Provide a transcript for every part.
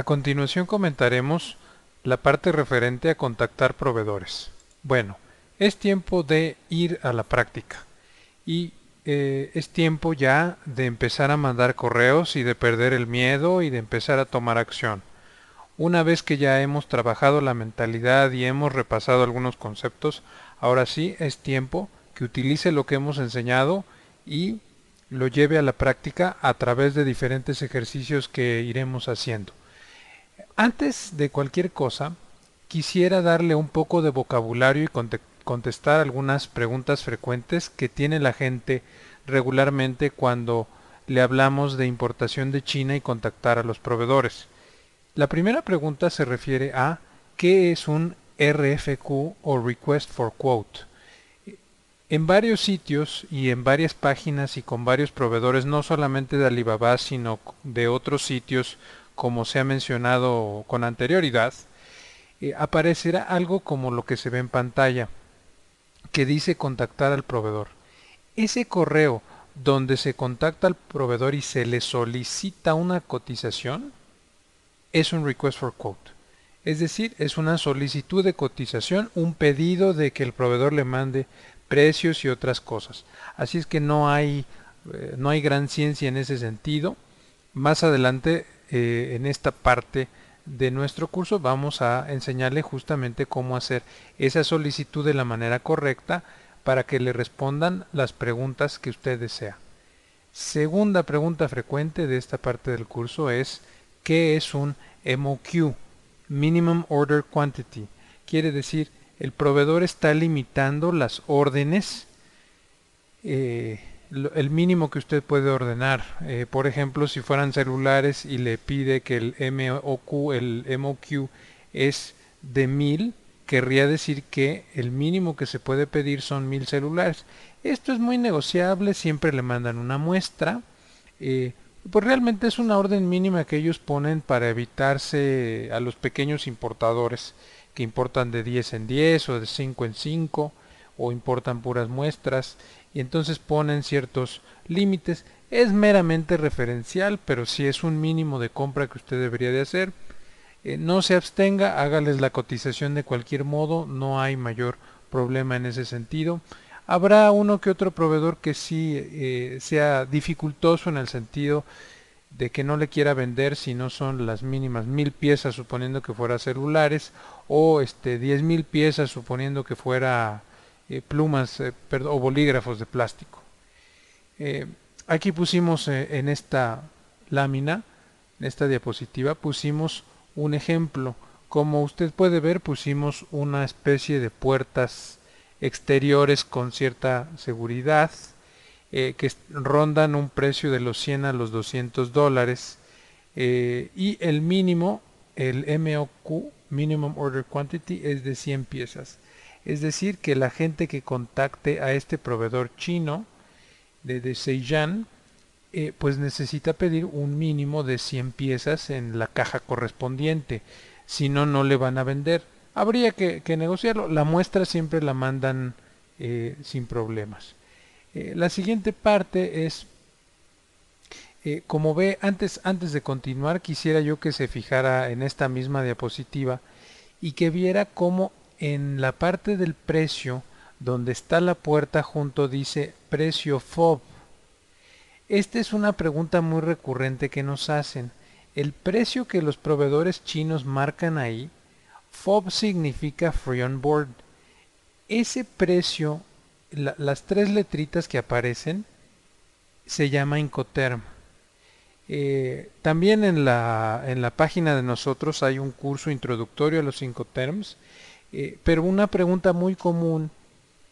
A continuación comentaremos la parte referente a contactar proveedores. Bueno, es tiempo de ir a la práctica y eh, es tiempo ya de empezar a mandar correos y de perder el miedo y de empezar a tomar acción. Una vez que ya hemos trabajado la mentalidad y hemos repasado algunos conceptos, ahora sí es tiempo que utilice lo que hemos enseñado y lo lleve a la práctica a través de diferentes ejercicios que iremos haciendo. Antes de cualquier cosa, quisiera darle un poco de vocabulario y contestar algunas preguntas frecuentes que tiene la gente regularmente cuando le hablamos de importación de China y contactar a los proveedores. La primera pregunta se refiere a ¿qué es un RFQ o Request for Quote? En varios sitios y en varias páginas y con varios proveedores, no solamente de Alibaba, sino de otros sitios como se ha mencionado con anterioridad, eh, aparecerá algo como lo que se ve en pantalla, que dice contactar al proveedor. Ese correo donde se contacta al proveedor y se le solicita una cotización es un request for quote. Es decir, es una solicitud de cotización, un pedido de que el proveedor le mande precios y otras cosas. Así es que no hay, eh, no hay gran ciencia en ese sentido. Más adelante eh, en esta parte de nuestro curso vamos a enseñarle justamente cómo hacer esa solicitud de la manera correcta para que le respondan las preguntas que usted desea. Segunda pregunta frecuente de esta parte del curso es ¿qué es un MOQ? Minimum Order Quantity. Quiere decir, el proveedor está limitando las órdenes eh, el mínimo que usted puede ordenar. Eh, por ejemplo, si fueran celulares y le pide que el MOQ, el MOQ es de 1000, querría decir que el mínimo que se puede pedir son 1000 celulares. Esto es muy negociable, siempre le mandan una muestra. Eh, pues realmente es una orden mínima que ellos ponen para evitarse a los pequeños importadores que importan de 10 en 10 o de 5 en 5 o importan puras muestras y entonces ponen ciertos límites. Es meramente referencial, pero si es un mínimo de compra que usted debería de hacer. Eh, no se abstenga, hágales la cotización de cualquier modo, no hay mayor problema en ese sentido. Habrá uno que otro proveedor que sí eh, sea dificultoso en el sentido de que no le quiera vender si no son las mínimas mil piezas suponiendo que fuera celulares o este diez mil piezas suponiendo que fuera eh, plumas eh, o bolígrafos de plástico. Eh, aquí pusimos en esta lámina, en esta diapositiva, pusimos un ejemplo. Como usted puede ver, pusimos una especie de puertas exteriores con cierta seguridad que rondan un precio de los 100 a los 200 dólares y el mínimo, el MOQ, Minimum Order Quantity, es de 100 piezas. Es decir, que la gente que contacte a este proveedor chino de, de eh, pues necesita pedir un mínimo de 100 piezas en la caja correspondiente. Si no, no le van a vender. Habría que, negociarlo. La muestra siempre la mandan eh, sin problemas. Eh, la siguiente parte es, como ve, antes, antes de continuar, quisiera yo que se fijara en esta misma diapositiva y que viera cómo en la parte del precio donde está la puerta junto dice precio FOB. Esta es una pregunta muy recurrente que nos hacen. El precio que los proveedores chinos marcan ahí, FOB significa Free on Board. Ese precio, las tres letritas que aparecen, se llama Incoterm. Eh, también en la, en la página de nosotros hay un curso introductorio a los Incoterms eh, pero una pregunta muy común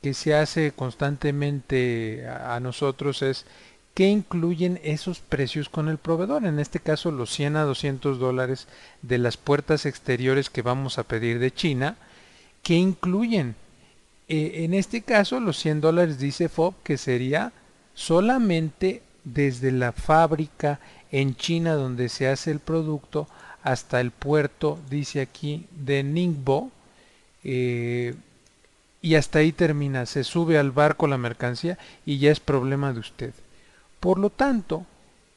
que se hace constantemente a, nosotros es ¿qué incluyen esos precios con el proveedor? En este caso los 100 a 200 dólares de las puertas exteriores que vamos a pedir de China, ¿qué incluyen? Eh, en este caso los 100 dólares dice FOB que sería solamente desde la fábrica en China donde se hace el producto hasta el puerto, dice aquí, de Ningbo, eh, y hasta ahí termina, se sube al barco la mercancía y ya es problema de usted. Por lo tanto,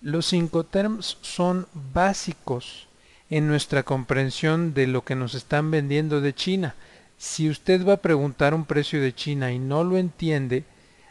los cinco terms son básicos en nuestra comprensión de lo que nos están vendiendo de China. Si usted va a preguntar un precio de China y no lo entiende,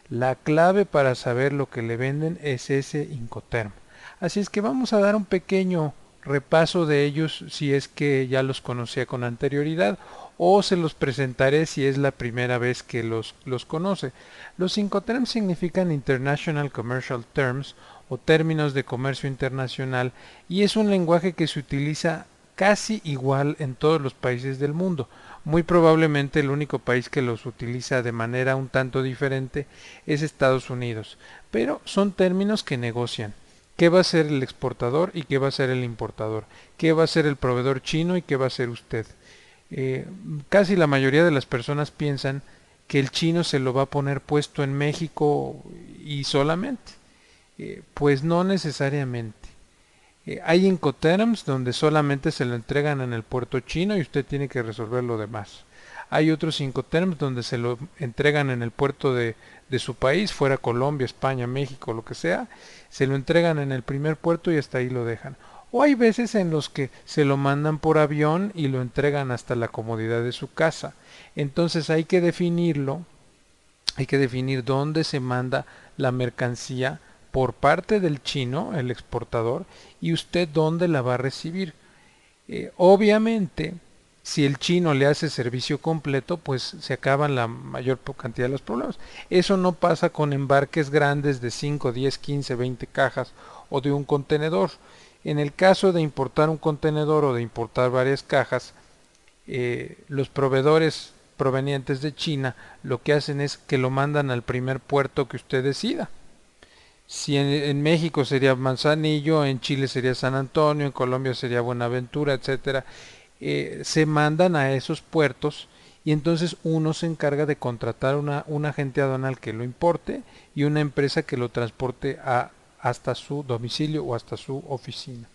la clave para saber lo que le venden es ese Incoterm. Así es que vamos a dar un pequeño repaso de ellos si es que ya los conocía con anterioridad o se los presentaré si es la primera vez que los, los conoce. Los Incoterms significan International Commercial Terms o términos de comercio internacional y es un lenguaje que se utiliza casi igual en todos los países del mundo. Muy probablemente el único país que los utiliza de manera un tanto diferente es Estados Unidos, pero son términos que negocian. ¿Qué va a ser el exportador y qué va a ser el importador? ¿Qué va a ser el proveedor chino y qué va a ser usted? Eh, casi la mayoría de las personas piensan que el chino se lo va a poner puesto en México y solamente. Eh, pues no necesariamente. Eh, hay Incoterms donde solamente se lo entregan en el puerto chino y usted tiene que resolver lo demás. Hay otros Incoterms donde se lo entregan en el puerto de, de su país, fuera Colombia, España, México, lo que sea, se lo entregan en el primer puerto y hasta ahí lo dejan. O hay veces en los que se lo mandan por avión y lo entregan hasta la comodidad de su casa. Entonces hay que definirlo, hay que definir dónde se manda la mercancía por parte del chino, el exportador, y usted dónde la va a recibir. Eh, obviamente, si el chino le hace servicio completo, pues se acaban la mayor cantidad de los problemas. Eso no pasa con embarques grandes de 5, 10, 15, 20 cajas o de un contenedor. En el caso de importar un contenedor o de importar varias cajas, eh, los proveedores provenientes de China lo que hacen es que lo mandan al primer puerto que usted decida. Si en, México sería Manzanillo, en Chile sería San Antonio, en Colombia sería Buenaventura, etcétera, eh, se mandan a esos puertos y entonces uno se encarga de contratar una, un agente aduanal que lo importe y una empresa que lo transporte a, hasta su domicilio o hasta su oficina.